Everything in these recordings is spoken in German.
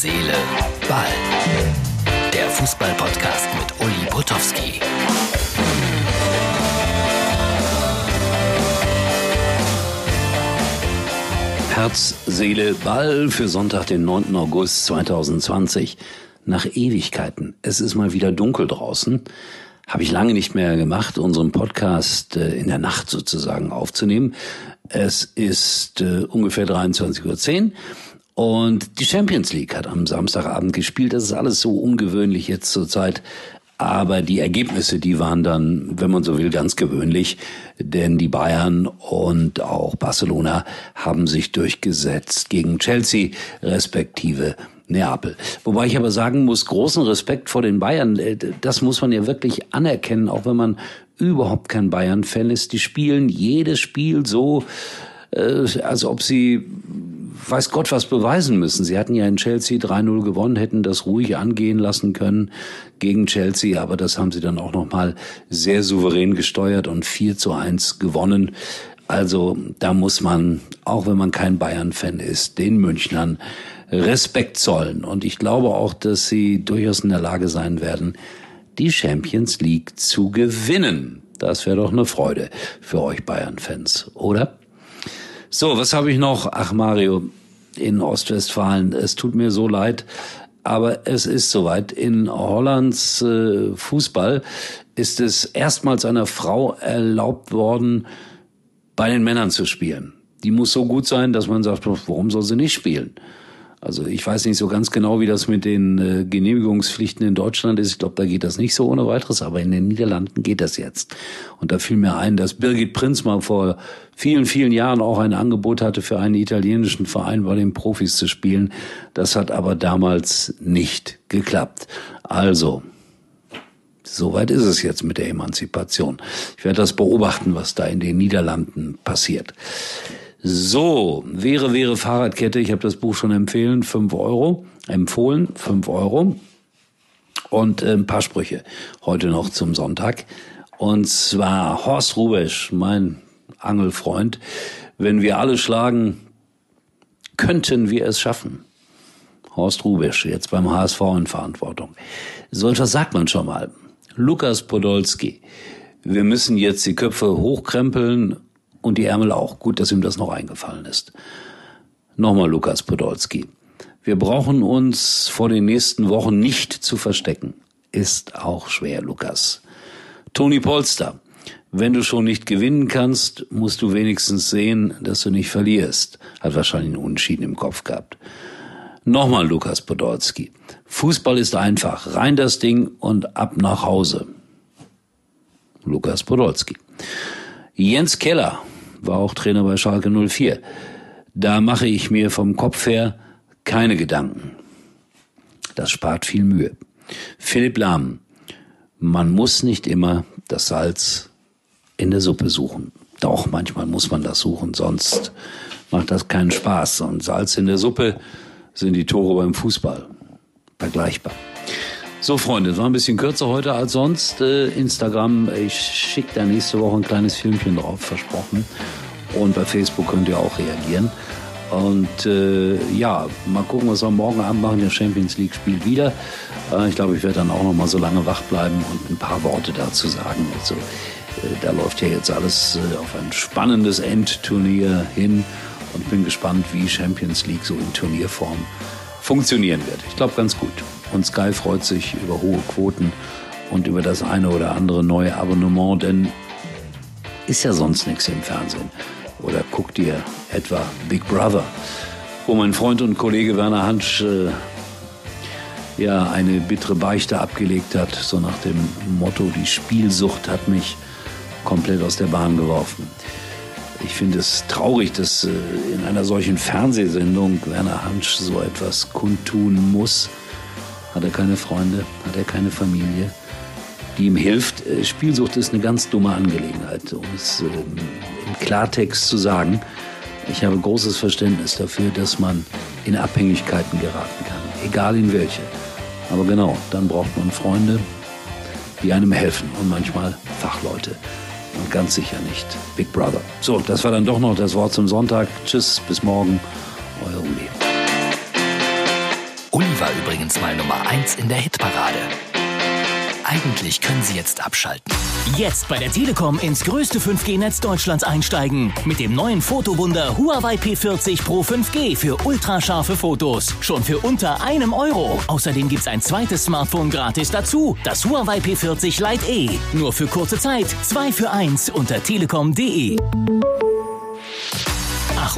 Seele, Ball. Der Fußball-Podcast mit Uli Potowski. Herz, Seele, Ball für Sonntag, den 9. August 2020. Nach Ewigkeiten. Es ist mal wieder dunkel draußen. Habe ich lange nicht mehr gemacht, unseren Podcast äh, in der Nacht sozusagen aufzunehmen. Es ist äh, ungefähr 23.10 Uhr. Und die Champions League hat am Samstagabend gespielt. Das ist alles so ungewöhnlich jetzt zur Zeit. Aber die Ergebnisse, die waren dann, wenn man so will, ganz gewöhnlich. Denn die Bayern und auch Barcelona haben sich durchgesetzt gegen Chelsea, respektive Neapel. Wobei ich aber sagen muss, großen Respekt vor den Bayern. Äh, das muss man ja wirklich anerkennen, auch wenn man überhaupt kein Bayern-Fan ist. Die spielen jedes Spiel so, äh, als ob sie weiß Gott was beweisen müssen. Sie hatten ja in Chelsea 3-0 gewonnen, hätten das ruhig angehen lassen können gegen Chelsea, aber das haben sie dann auch nochmal sehr souverän gesteuert und 4 zu 1 gewonnen. Also da muss man, auch wenn man kein Bayern-Fan ist, den Münchnern Respekt zollen. Und ich glaube auch, dass sie durchaus in der Lage sein werden, die Champions League zu gewinnen. Das wäre doch eine Freude für euch Bayern-Fans, oder? So, was habe ich noch? Ach Mario, in Ostwestfalen, es tut mir so leid, aber es ist soweit. In Hollands äh, Fußball ist es erstmals einer Frau erlaubt worden, bei den Männern zu spielen. Die muss so gut sein, dass man sagt, warum soll sie nicht spielen? Also ich weiß nicht so ganz genau, wie das mit den äh, Genehmigungspflichten in Deutschland ist. Ich glaube, da geht das nicht so ohne weiteres, aber in den Niederlanden geht das jetzt. Und da fiel mir ein, dass Birgit Prinz mal vor vielen, vielen Jahren auch ein Angebot hatte, für einen italienischen Verein bei den Profis zu spielen. Das hat aber damals nicht geklappt. Also, Soweit ist es jetzt mit der Emanzipation. Ich werde das beobachten, was da in den Niederlanden passiert. So, wäre, wäre Fahrradkette. Ich habe das Buch schon empfehlen, fünf Euro, empfohlen, fünf Euro. Und äh, ein paar Sprüche heute noch zum Sonntag. Und zwar Horst Rubesch, mein Angelfreund. Wenn wir alle schlagen, könnten wir es schaffen. Horst Rubesch, jetzt beim HSV in Verantwortung. So etwas sagt man schon mal. Lukas Podolski. Wir müssen jetzt die Köpfe hochkrempeln und die Ärmel auch. Gut, dass ihm das noch eingefallen ist. Nochmal Lukas Podolski. Wir brauchen uns vor den nächsten Wochen nicht zu verstecken. Ist auch schwer, Lukas. Toni Polster. Wenn du schon nicht gewinnen kannst, musst du wenigstens sehen, dass du nicht verlierst. Hat wahrscheinlich einen Unentschieden im Kopf gehabt. Nochmal Lukas Podolski. Fußball ist einfach. Rein das Ding und ab nach Hause. Lukas Podolski. Jens Keller war auch Trainer bei Schalke 04. Da mache ich mir vom Kopf her keine Gedanken. Das spart viel Mühe. Philipp Lahm. Man muss nicht immer das Salz in der Suppe suchen. Doch, manchmal muss man das suchen, sonst macht das keinen Spaß. Und Salz in der Suppe sind die Tore beim Fußball. Vergleichbar. So, Freunde, es war ein bisschen kürzer heute als sonst. Äh, Instagram, ich schicke da nächste Woche ein kleines Filmchen drauf, versprochen. Und bei Facebook könnt ihr auch reagieren. Und äh, ja, mal gucken, was wir morgen Abend machen. Der Champions League spielt wieder. Äh, ich glaube, ich werde dann auch noch mal so lange wach bleiben und ein paar Worte dazu sagen. Also, äh, da läuft ja jetzt alles äh, auf ein spannendes Endturnier hin und bin gespannt, wie Champions League so in Turnierform funktionieren wird. Ich glaube ganz gut. Und Sky freut sich über hohe Quoten und über das eine oder andere neue Abonnement, denn ist ja sonst nichts im Fernsehen. Oder guck dir etwa Big Brother, wo mein Freund und Kollege Werner Hansch äh, ja eine bittere Beichte abgelegt hat, so nach dem Motto, die Spielsucht hat mich komplett aus der Bahn geworfen. Ich finde es traurig, dass äh, in einer solchen Fernsehsendung Werner Hansch so etwas kundtun muss. Hat er keine Freunde? Hat er keine Familie, die ihm hilft? Äh, Spielsucht ist eine ganz dumme Angelegenheit, um es ähm, im Klartext zu sagen. Ich habe großes Verständnis dafür, dass man in Abhängigkeiten geraten kann, egal in welche. Aber genau, dann braucht man Freunde, die einem helfen und manchmal Fachleute. Und ganz sicher nicht Big Brother. So, das war dann doch noch das Wort zum Sonntag. Tschüss, bis morgen, euer. Uli uns mal Nummer 1 in der Hitparade. Eigentlich können Sie jetzt abschalten. Jetzt bei der Telekom ins größte 5G-Netz Deutschlands einsteigen. Mit dem neuen Fotowunder Huawei P40 Pro 5G für ultrascharfe Fotos. Schon für unter einem Euro. Außerdem gibt's ein zweites Smartphone gratis dazu. Das Huawei P40 Lite E. Nur für kurze Zeit. Zwei für eins unter telekom.de.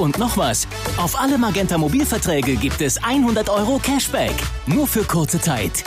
Und noch was. Auf alle Magenta Mobilverträge gibt es 100 Euro Cashback. Nur für kurze Zeit.